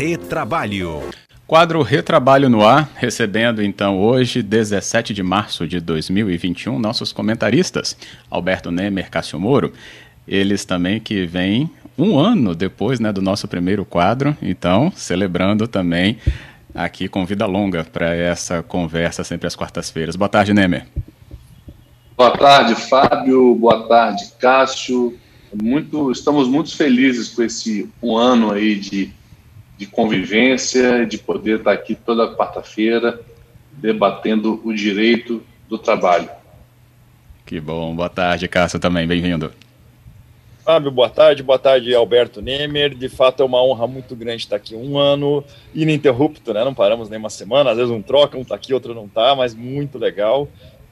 Retrabalho. Quadro Retrabalho no ar, recebendo então hoje, 17 de março de 2021, nossos comentaristas, Alberto Nemer, Cássio Moro, eles também que vêm um ano depois né, do nosso primeiro quadro, então celebrando também aqui com vida longa para essa conversa sempre às quartas-feiras. Boa tarde, Nemer. Boa tarde, Fábio. Boa tarde, Cássio. Muito, estamos muito felizes com esse um ano aí de de convivência, de poder estar aqui toda quarta-feira debatendo o direito do trabalho. Que bom. Boa tarde, Cássio, também. Bem-vindo. Fábio, boa tarde. Boa tarde, Alberto Nemer. De fato, é uma honra muito grande estar aqui um ano ininterrupto, né? Não paramos nem uma semana. Às vezes um troca, um tá aqui, outro não tá, mas muito legal.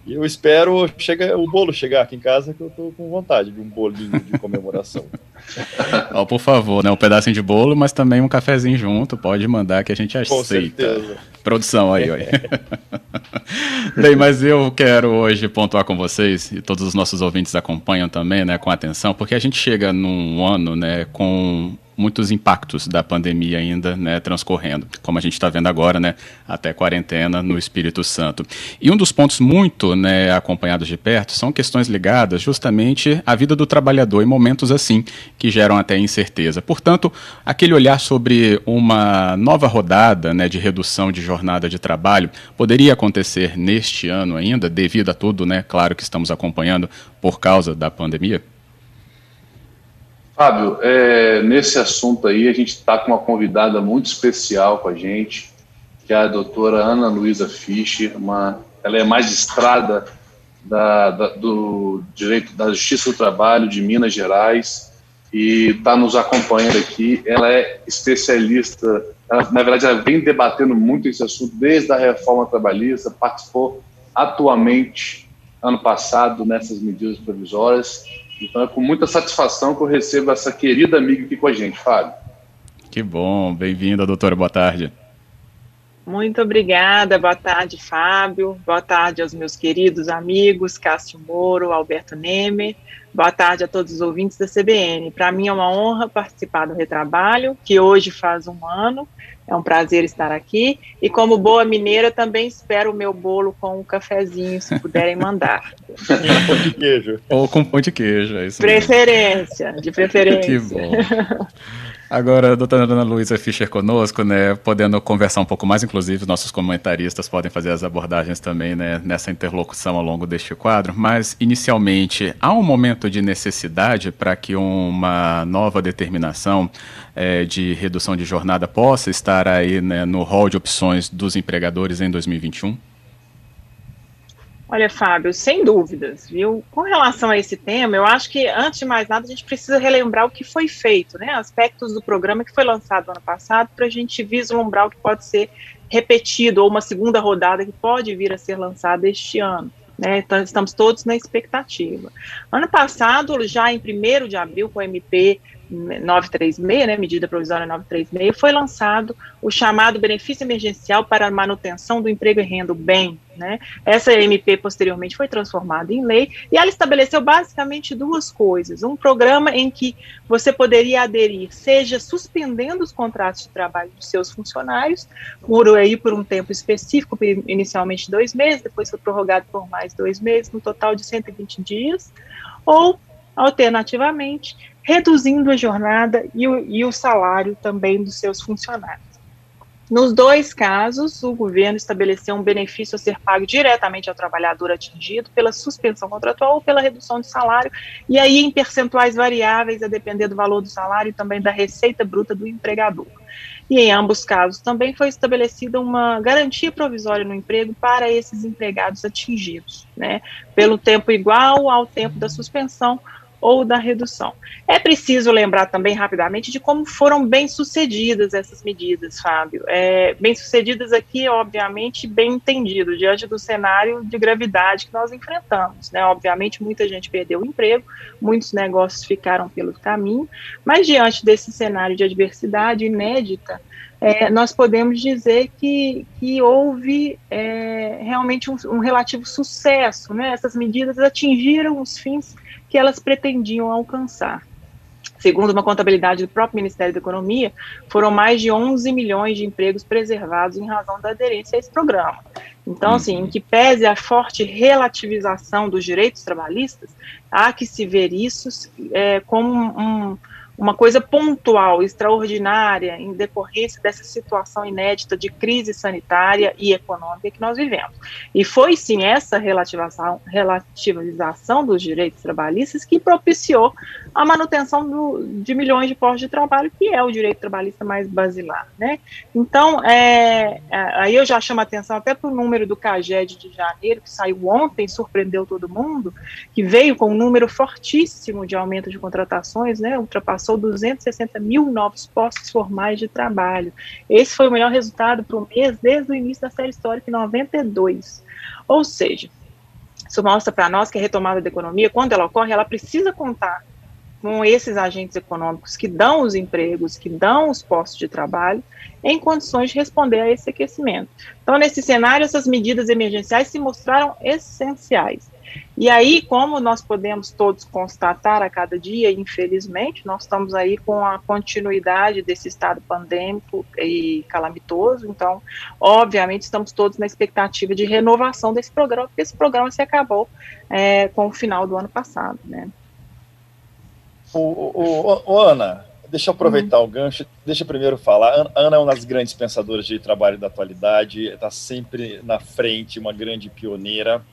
E eu espero chega, o bolo chegar aqui em casa, que eu tô com vontade de um bolinho de comemoração. oh, por favor, né? Um pedacinho de bolo, mas também um cafezinho junto. Pode mandar que a gente aceita. Com certeza. Produção aí, aí. Bem, mas eu quero hoje pontuar com vocês, e todos os nossos ouvintes acompanham também, né, com atenção, porque a gente chega num ano, né, com muitos impactos da pandemia ainda né, transcorrendo, como a gente está vendo agora, né, até quarentena no Espírito Santo. E um dos pontos muito né, acompanhados de perto são questões ligadas justamente à vida do trabalhador em momentos assim, que geram até incerteza. Portanto, aquele olhar sobre uma nova rodada né, de redução de jornada de trabalho poderia acontecer neste ano ainda, devido a tudo, né, claro que estamos acompanhando por causa da pandemia? Fábio, é, nesse assunto aí, a gente está com uma convidada muito especial com a gente, que é a doutora Ana Luísa Fischer, uma, ela é magistrada da, da, do Direito da Justiça do Trabalho de Minas Gerais e está nos acompanhando aqui. Ela é especialista, ela, na verdade, ela vem debatendo muito esse assunto desde a reforma trabalhista, participou atualmente, ano passado, nessas medidas provisórias então é com muita satisfação que eu recebo essa querida amiga aqui com a gente, Fábio. Que bom, bem-vinda, doutora, boa tarde. Muito obrigada, boa tarde, Fábio, boa tarde aos meus queridos amigos, Cássio Moro, Alberto Nemer, boa tarde a todos os ouvintes da CBN. Para mim é uma honra participar do Retrabalho, que hoje faz um ano, é um prazer estar aqui. E como boa mineira, também espero o meu bolo com um cafezinho, se puderem mandar. com pão de queijo. Ou com pão de queijo, é isso Preferência, mesmo. de preferência. Que bom. Agora, doutora Ana Luísa Fischer conosco, né, podendo conversar um pouco mais, inclusive os nossos comentaristas podem fazer as abordagens também né, nessa interlocução ao longo deste quadro, mas inicialmente, há um momento de necessidade para que uma nova determinação é, de redução de jornada possa estar aí né, no rol de opções dos empregadores em 2021? Olha, Fábio, sem dúvidas, viu? Com relação a esse tema, eu acho que, antes de mais nada, a gente precisa relembrar o que foi feito, né? Aspectos do programa que foi lançado ano passado, para a gente vislumbrar o que pode ser repetido, ou uma segunda rodada que pode vir a ser lançada este ano. Né, então, estamos todos na expectativa. Ano passado, já em 1 de abril, com o MP 936, né, medida provisória 936, foi lançado o chamado benefício emergencial para a manutenção do emprego e renda, BEM. Né? Essa MP posteriormente foi transformada em lei e ela estabeleceu basicamente duas coisas: um programa em que você poderia aderir, seja suspendendo os contratos de trabalho dos seus funcionários, por aí por um tempo específico, inicialmente dois meses, depois foi prorrogado por mais dois meses, no total de 120 dias, ou alternativamente reduzindo a jornada e o, e o salário também dos seus funcionários. Nos dois casos, o governo estabeleceu um benefício a ser pago diretamente ao trabalhador atingido pela suspensão contratual ou pela redução de salário, e aí em percentuais variáveis, a depender do valor do salário e também da receita bruta do empregador. E em ambos casos também foi estabelecida uma garantia provisória no emprego para esses empregados atingidos, né, pelo tempo igual ao tempo da suspensão ou da redução. É preciso lembrar também rapidamente de como foram bem sucedidas essas medidas, Fábio. É, bem sucedidas aqui, obviamente, bem entendido, diante do cenário de gravidade que nós enfrentamos. Né? Obviamente, muita gente perdeu o emprego, muitos negócios ficaram pelo caminho, mas diante desse cenário de adversidade inédita, é, nós podemos dizer que, que houve é, realmente um, um relativo sucesso. Né? Essas medidas atingiram os fins que elas pretendiam alcançar. Segundo uma contabilidade do próprio Ministério da Economia, foram mais de 11 milhões de empregos preservados em razão da aderência a esse programa. Então, assim, em que pese a forte relativização dos direitos trabalhistas, há que se ver isso é, como um, uma coisa pontual, extraordinária, em decorrência dessa situação inédita de crise sanitária e econômica que nós vivemos. E foi sim essa relativização, relativização dos direitos trabalhistas que propiciou a manutenção do, de milhões de postos de trabalho, que é o direito trabalhista mais basilar. Né? Então, é, é aí eu já chamo a atenção até para o número do CAGED de janeiro, que saiu ontem, surpreendeu todo mundo, que veio com um número fortíssimo de aumento de contratações, né, ultrapassou 260 mil novos postos formais de trabalho. Esse foi o melhor resultado para o mês desde o início da série histórica, em 92. Ou seja, isso mostra para nós que a retomada da economia, quando ela ocorre, ela precisa contar com esses agentes econômicos que dão os empregos, que dão os postos de trabalho, em condições de responder a esse aquecimento. Então, nesse cenário, essas medidas emergenciais se mostraram essenciais. E aí, como nós podemos todos constatar a cada dia, infelizmente, nós estamos aí com a continuidade desse estado pandêmico e calamitoso, então, obviamente, estamos todos na expectativa de renovação desse programa, porque esse programa se acabou é, com o final do ano passado, né? O, o, o, Ana, deixa eu aproveitar uhum. o gancho, deixa eu primeiro falar. A Ana é uma das grandes pensadoras de trabalho da atualidade, está sempre na frente, uma grande pioneira.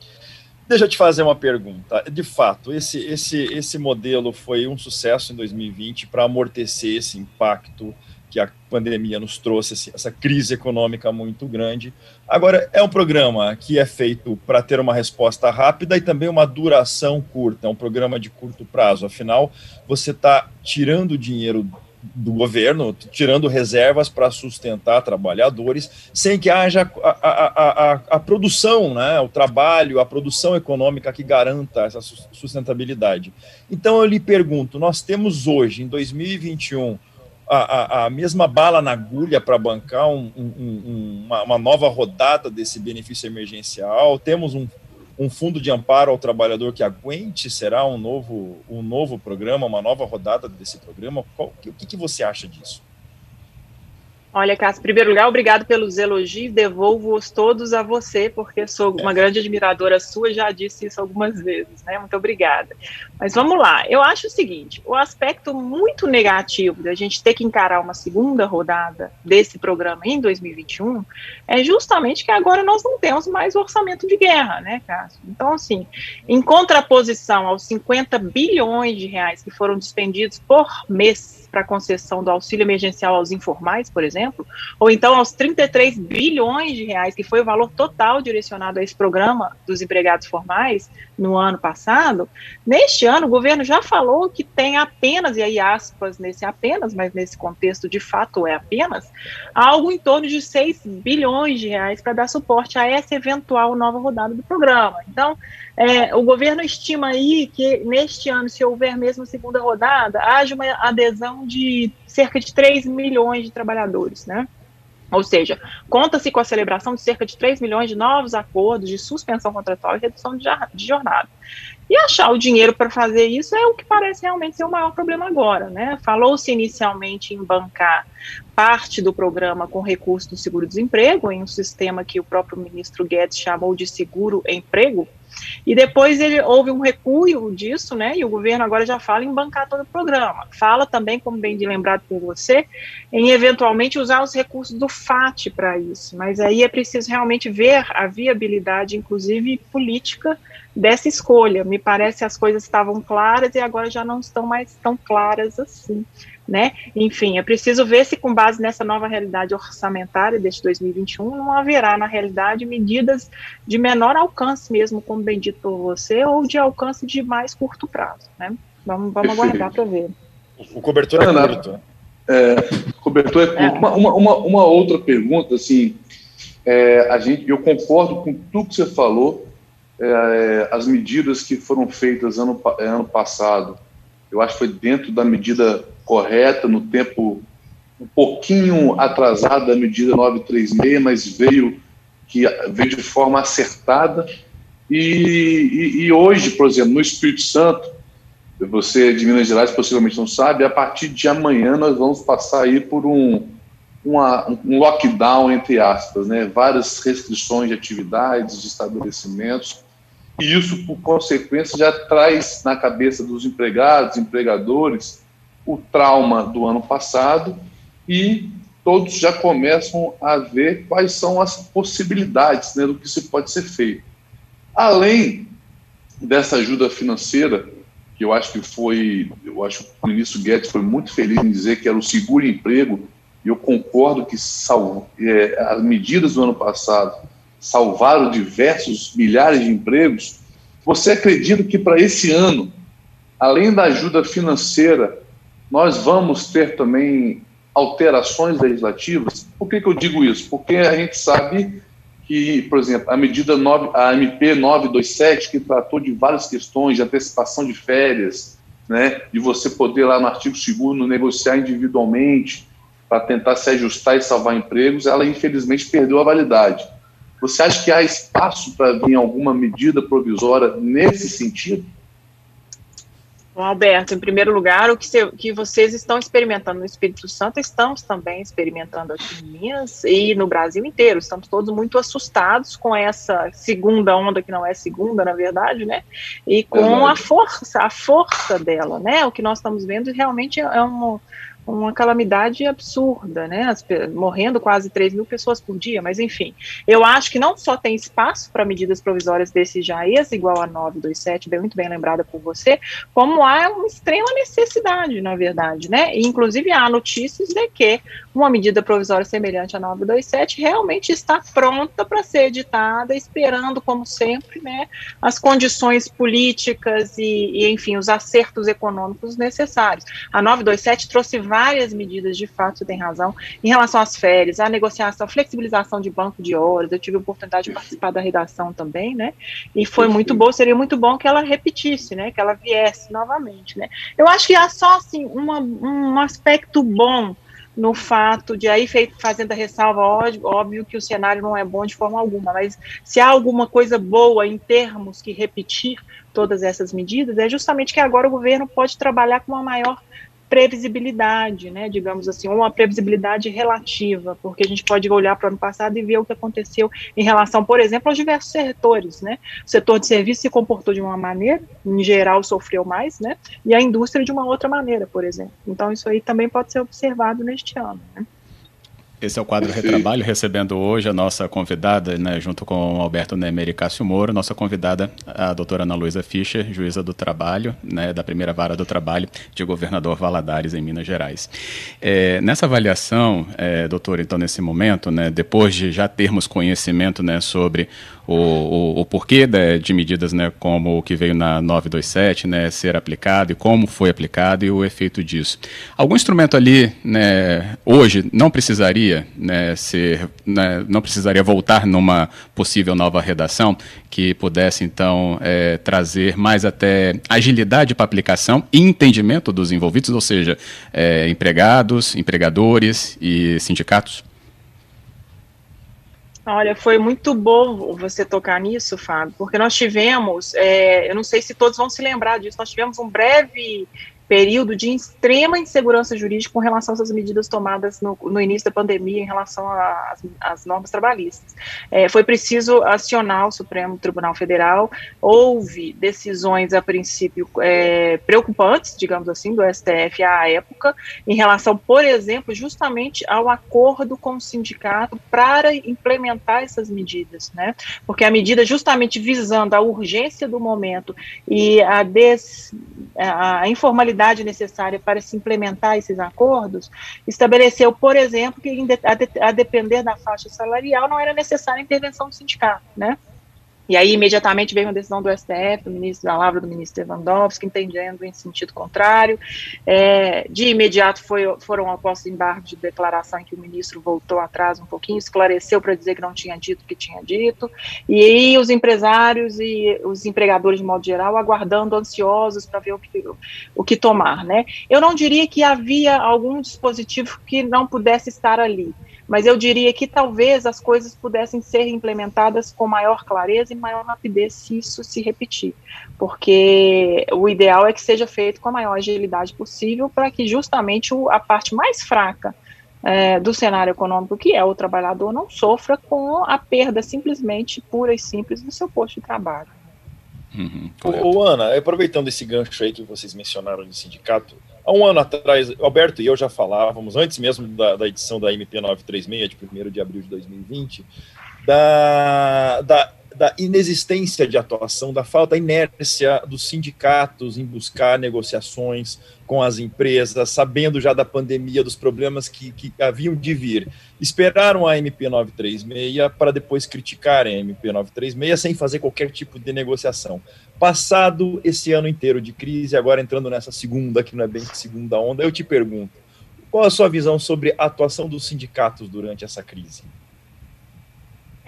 Deixa eu te fazer uma pergunta. De fato, esse, esse, esse modelo foi um sucesso em 2020 para amortecer esse impacto que a pandemia nos trouxe, essa crise econômica muito grande. Agora, é um programa que é feito para ter uma resposta rápida e também uma duração curta, é um programa de curto prazo. Afinal, você está tirando dinheiro do governo, tirando reservas para sustentar trabalhadores, sem que haja a, a, a, a, produção, né, o trabalho, a produção econômica que garanta essa sustentabilidade. Então eu lhe pergunto: nós temos hoje, em 2021, a, a, mesma bala na agulha para bancar um, um, uma, uma nova rodada desse benefício emergencial? Temos um um fundo de amparo ao trabalhador que aguente? Será um novo, um novo programa, uma nova rodada desse programa? Qual, o que, que você acha disso? Olha, Cássio, em primeiro lugar, obrigado pelos elogios, devolvo-os todos a você, porque sou uma grande admiradora sua, já disse isso algumas vezes, né? Muito obrigada. Mas vamos lá, eu acho o seguinte: o aspecto muito negativo da gente ter que encarar uma segunda rodada desse programa em 2021 é justamente que agora nós não temos mais orçamento de guerra, né, Cássio? Então, assim, em contraposição aos 50 bilhões de reais que foram despendidos por mês para a concessão do auxílio emergencial aos informais, por exemplo, ou então aos 33 bilhões de reais, que foi o valor total direcionado a esse programa dos empregados formais no ano passado, neste ano o governo já falou que tem apenas, e aí aspas nesse apenas, mas nesse contexto de fato é apenas, algo em torno de 6 bilhões de reais para dar suporte a essa eventual nova rodada do programa. Então, é, o governo estima aí que neste ano, se houver mesmo segunda rodada, haja uma adesão de cerca de 3 milhões de trabalhadores, né? Ou seja, conta-se com a celebração de cerca de 3 milhões de novos acordos de suspensão contratual e redução de jornada. E achar o dinheiro para fazer isso é o que parece realmente ser o maior problema agora, né? Falou-se inicialmente em bancar parte do programa com recurso do seguro-desemprego, em um sistema que o próprio ministro Guedes chamou de seguro-emprego, e depois ele houve um recuo disso, né? E o governo agora já fala em bancar todo o programa. Fala também, como bem de lembrado por você, em eventualmente usar os recursos do FAT para isso. Mas aí é preciso realmente ver a viabilidade, inclusive política, dessa escolha. Me parece que as coisas estavam claras e agora já não estão mais tão claras assim né? Enfim, é preciso ver se com base nessa nova realidade orçamentária deste 2021 não haverá na realidade medidas de menor alcance mesmo, como bem dito por você, ou de alcance de mais curto prazo, né? Vamos, vamos aguardar para ver. O cobertor é curto. É, cobertor é curto. É. Uma, uma, uma, outra pergunta, assim, é, a gente, eu concordo com tudo que você falou, é, as medidas que foram feitas ano, ano passado, eu acho que foi dentro da medida correta, no tempo um pouquinho atrasado da medida 936, mas veio, que, veio de forma acertada. E, e, e hoje, por exemplo, no Espírito Santo, Você de Minas Gerais possivelmente não sabe, a partir de amanhã nós vamos passar aí por um, uma, um lockdown, entre aspas, né? várias restrições de atividades, de estabelecimentos, e isso, por consequência, já traz na cabeça dos empregados, empregadores, o trauma do ano passado e todos já começam a ver quais são as possibilidades né, do que se pode ser feito. Além dessa ajuda financeira, que eu acho que foi, eu acho que o ministro Guedes foi muito feliz em dizer que era o seguro-emprego, e eu concordo que salvo, é, as medidas do ano passado salvaram diversos milhares de empregos. Você acredita que para esse ano, além da ajuda financeira, nós vamos ter também alterações legislativas? Por que, que eu digo isso? Porque a gente sabe que, por exemplo, a medida 9, a MP 927, que tratou de várias questões de antecipação de férias, né, de você poder lá no artigo 2 negociar individualmente para tentar se ajustar e salvar empregos, ela infelizmente perdeu a validade. Você acha que há espaço para vir alguma medida provisória nesse sentido? Bom, Alberto, em primeiro lugar, o que, se, que, vocês estão experimentando no Espírito Santo, estamos também experimentando aqui em Minas e no Brasil inteiro. Estamos todos muito assustados com essa segunda onda, que não é segunda, na verdade, né? E com a força, a força dela, né? O que nós estamos vendo realmente é um, uma calamidade absurda, né? As, morrendo quase 3 mil pessoas por dia, mas enfim. Eu acho que não só tem espaço para medidas provisórias desse JAES, igual a 927, bem, muito bem lembrada por você, como há uma extrema necessidade, na verdade, né? E, inclusive há notícias de que uma medida provisória semelhante à 927 realmente está pronta para ser editada, esperando, como sempre, né, as condições políticas e, e, enfim, os acertos econômicos necessários. A 927 trouxe várias medidas, de fato, você tem razão, em relação às férias, a negociação, flexibilização de banco de horas, eu tive a oportunidade de participar da redação também, né, e foi muito bom, seria muito bom que ela repetisse, né, que ela viesse novamente, né. Eu acho que há só, assim, uma, um aspecto bom no fato de aí fazendo a ressalva, óbvio, óbvio, que o cenário não é bom de forma alguma, mas se há alguma coisa boa em termos que repetir todas essas medidas, é justamente que agora o governo pode trabalhar com uma maior previsibilidade, né, digamos assim, uma previsibilidade relativa, porque a gente pode olhar para o ano passado e ver o que aconteceu em relação, por exemplo, aos diversos setores, né, o setor de serviço se comportou de uma maneira, em geral sofreu mais, né, e a indústria de uma outra maneira, por exemplo. Então isso aí também pode ser observado neste ano, né. Esse é o quadro Retrabalho, recebendo hoje a nossa convidada, né, junto com Alberto Nemer e Cássio Moro, nossa convidada, a doutora Ana Luísa Fischer, juíza do trabalho, né, da primeira vara do trabalho de governador Valadares, em Minas Gerais. É, nessa avaliação, é, doutor, então, nesse momento, né, depois de já termos conhecimento né, sobre o, o, o porquê de, de, medidas né, como o que veio na 927 né, ser aplicado e como foi aplicado e o efeito disso. Algum instrumento ali, né, hoje, não precisaria né, ser, né, não precisaria voltar numa possível nova redação que pudesse, então, é, trazer mais até agilidade para aplicação e entendimento dos envolvidos, ou seja, é, empregados, empregadores e sindicatos? Olha, foi muito bom você tocar nisso, Fábio, porque nós tivemos, é, eu não sei se todos vão se lembrar disso, nós tivemos um breve período de extrema insegurança jurídica com relação às medidas tomadas no, no início da pandemia em relação às normas trabalhistas. É, foi preciso acionar o Supremo Tribunal Federal, houve decisões, a princípio, é, preocupantes, digamos assim, do STF à época, em relação, por exemplo, justamente ao acordo com o sindicato para implementar essas medidas, né? Porque a medida justamente visando a urgência do momento e a, des, a informalidade necessária para se implementar esses acordos, estabeleceu, por exemplo, que a depender da faixa salarial não era necessária a intervenção do sindicato, né? E aí, imediatamente, veio uma decisão do STF, do ministro da Lavra, do ministro Lewandowski, entendendo em sentido contrário. É, de imediato foi, foram apostos embargos de declaração em que o ministro voltou atrás um pouquinho, esclareceu para dizer que não tinha dito o que tinha dito. E aí, os empresários e os empregadores, de modo geral, aguardando, ansiosos para ver o que, o que tomar. Né? Eu não diria que havia algum dispositivo que não pudesse estar ali mas eu diria que talvez as coisas pudessem ser implementadas com maior clareza e maior rapidez se isso se repetir, porque o ideal é que seja feito com a maior agilidade possível para que justamente o, a parte mais fraca é, do cenário econômico, que é o trabalhador, não sofra com a perda simplesmente pura e simples do seu posto de trabalho. Uhum, ô, Ana, aproveitando esse gancho aí que vocês mencionaram de sindicato, há um ano atrás, Alberto e eu já falávamos, antes mesmo da, da edição da MP 936, de 1 de abril de 2020, da, da da inexistência de atuação, da falta, da inércia dos sindicatos em buscar negociações com as empresas, sabendo já da pandemia, dos problemas que, que haviam de vir. Esperaram a MP 936 para depois criticarem a MP 936 sem fazer qualquer tipo de negociação. Passado esse ano inteiro de crise, agora entrando nessa segunda, que não é bem segunda onda, eu te pergunto, qual a sua visão sobre a atuação dos sindicatos durante essa crise?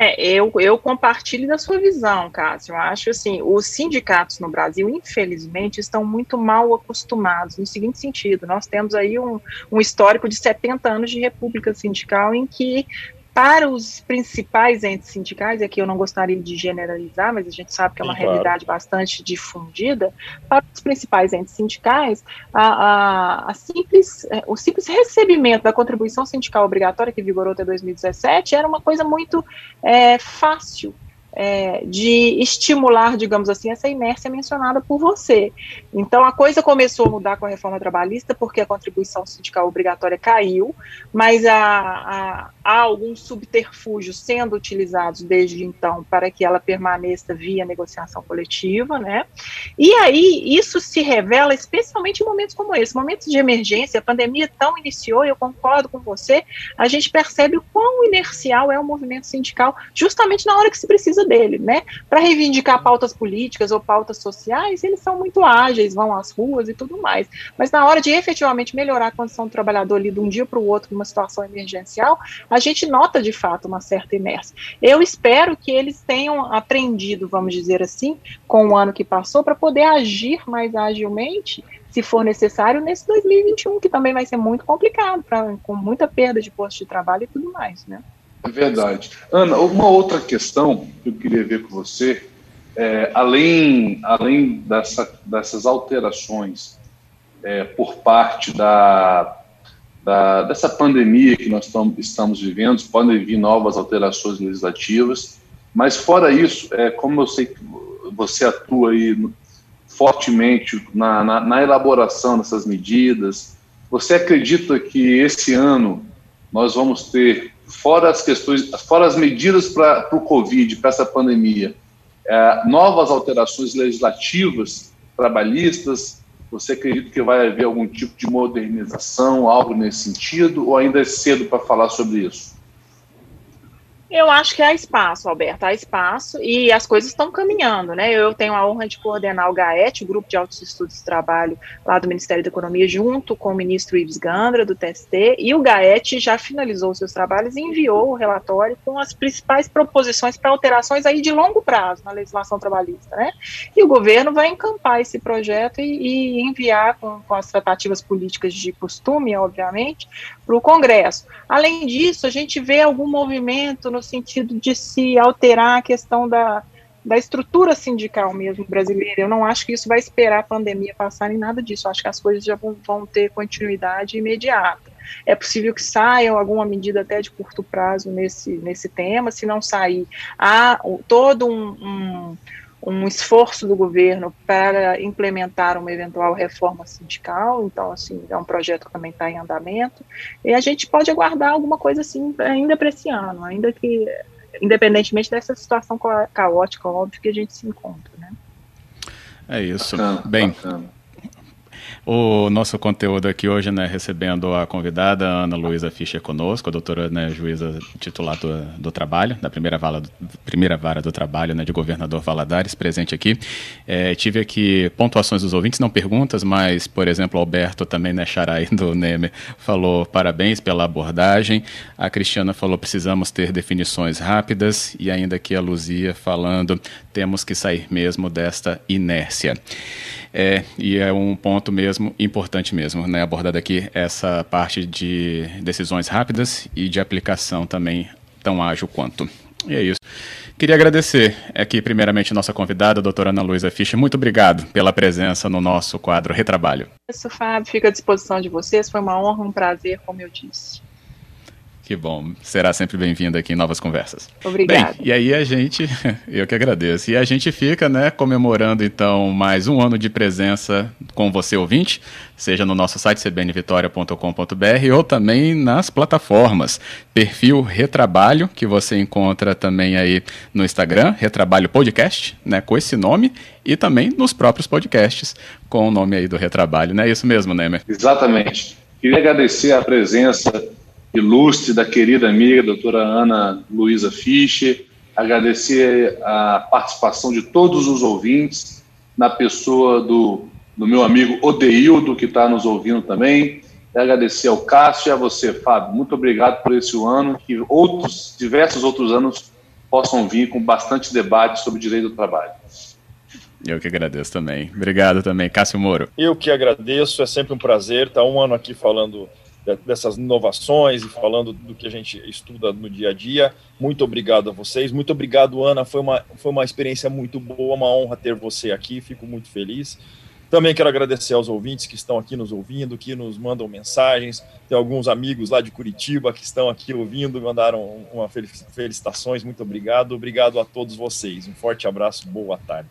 É, eu, eu compartilho da sua visão, Cássio. Eu acho assim, os sindicatos no Brasil, infelizmente, estão muito mal acostumados, no seguinte sentido, nós temos aí um, um histórico de 70 anos de república sindical em que para os principais entes sindicais, e aqui eu não gostaria de generalizar, mas a gente sabe que é uma Sim, realidade claro. bastante difundida, para os principais entes sindicais, a, a, a simples, é, o simples recebimento da contribuição sindical obrigatória, que vigorou até 2017, era uma coisa muito é, fácil é, de estimular, digamos assim, essa inércia mencionada por você. Então, a coisa começou a mudar com a reforma trabalhista, porque a contribuição sindical obrigatória caiu, mas há, há, há alguns subterfúgios sendo utilizados desde então para que ela permaneça via negociação coletiva, né? E aí, isso se revela especialmente em momentos como esse, momentos de emergência, a pandemia tão iniciou, eu concordo com você, a gente percebe o quão inercial é o movimento sindical, justamente na hora que se precisa dele, né? Para reivindicar pautas políticas ou pautas sociais, eles são muito ágeis, vão às ruas e tudo mais. Mas na hora de efetivamente melhorar a condição do trabalhador ali de um dia para o outro, numa situação emergencial, a gente nota de fato uma certa inércia. Eu espero que eles tenham aprendido, vamos dizer assim, com o ano que passou, para poder agir mais agilmente se for necessário, nesse 2021, que também vai ser muito complicado, pra, com muita perda de posto de trabalho e tudo mais, né? É verdade. Ana, uma outra questão que eu queria ver com você, é, além, além dessa, dessas alterações é, por parte da, da, dessa pandemia que nós tam, estamos vivendo, podem vir novas alterações legislativas, mas fora isso, é, como eu sei que você atua aí fortemente na, na, na elaboração dessas medidas, você acredita que esse ano nós vamos ter fora as questões, fora as medidas para o Covid, para essa pandemia, é, novas alterações legislativas, trabalhistas, você acredita que vai haver algum tipo de modernização, algo nesse sentido, ou ainda é cedo para falar sobre isso? Eu acho que há espaço, Alberto, há espaço e as coisas estão caminhando, né? Eu tenho a honra de coordenar o GAET, o Grupo de Altos Estudos de Trabalho lá do Ministério da Economia, junto com o ministro Ives Gandra, do TST, e o GAET já finalizou seus trabalhos e enviou o relatório com as principais proposições para alterações aí de longo prazo na legislação trabalhista, né? E o governo vai encampar esse projeto e, e enviar com, com as tratativas políticas de costume, obviamente, para o Congresso. Além disso, a gente vê algum movimento no sentido de se alterar a questão da, da estrutura sindical mesmo brasileira. Eu não acho que isso vai esperar a pandemia passar em nada disso. Eu acho que as coisas já vão, vão ter continuidade imediata. É possível que saia alguma medida até de curto prazo nesse, nesse tema. Se não sair, há todo um, um um esforço do governo para implementar uma eventual reforma sindical, então, assim, é um projeto que também está em andamento, e a gente pode aguardar alguma coisa assim ainda para esse ano, ainda que, independentemente dessa situação caótica, óbvio, que a gente se encontra, né? É isso. Bacana, Bem, bacana. O nosso conteúdo aqui hoje, né, recebendo a convidada Ana Luísa Fischer conosco, a doutora né, juíza titular do, do trabalho, da primeira, vala primeira vara do trabalho né, de governador Valadares, presente aqui. É, tive aqui pontuações dos ouvintes, não perguntas, mas, por exemplo, Alberto também, né, Xarai do Neme, falou parabéns pela abordagem. A Cristiana falou precisamos ter definições rápidas e ainda aqui a Luzia falando temos que sair mesmo desta inércia. É, e é um ponto mesmo, importante mesmo, né? Abordada aqui essa parte de decisões rápidas e de aplicação também tão ágil quanto. E é isso. Queria agradecer aqui, primeiramente, nossa convidada, a doutora Ana Luísa Fischer. Muito obrigado pela presença no nosso quadro Retrabalho. Isso, Fábio. Fico à disposição de vocês. Foi uma honra, um prazer, como eu disse. Que bom. Será sempre bem-vindo aqui em novas conversas. Obrigada. Bem, e aí a gente, eu que agradeço. E a gente fica, né, comemorando então mais um ano de presença com você ouvinte, seja no nosso site cbnvitoria.com.br ou também nas plataformas. Perfil Retrabalho, que você encontra também aí no Instagram, Retrabalho Podcast, né, com esse nome, e também nos próprios podcasts com o nome aí do Retrabalho, não é isso mesmo, Nemer? Exatamente. Queria agradecer a presença ilustre da querida amiga doutora Ana Luísa Fischer, agradecer a participação de todos os ouvintes, na pessoa do, do meu amigo Odeildo, que está nos ouvindo também, e agradecer ao Cássio e a você, Fábio. Muito obrigado por esse ano, que outros, diversos outros anos possam vir com bastante debate sobre direito do trabalho. Eu que agradeço também. Obrigado também, Cássio Moro. Eu que agradeço, é sempre um prazer estar um ano aqui falando dessas inovações e falando do que a gente estuda no dia a dia. Muito obrigado a vocês. Muito obrigado, Ana. Foi uma, foi uma experiência muito boa, uma honra ter você aqui. Fico muito feliz. Também quero agradecer aos ouvintes que estão aqui nos ouvindo, que nos mandam mensagens. Tem alguns amigos lá de Curitiba que estão aqui ouvindo, mandaram uma felicitações. Muito obrigado. Obrigado a todos vocês. Um forte abraço, boa tarde.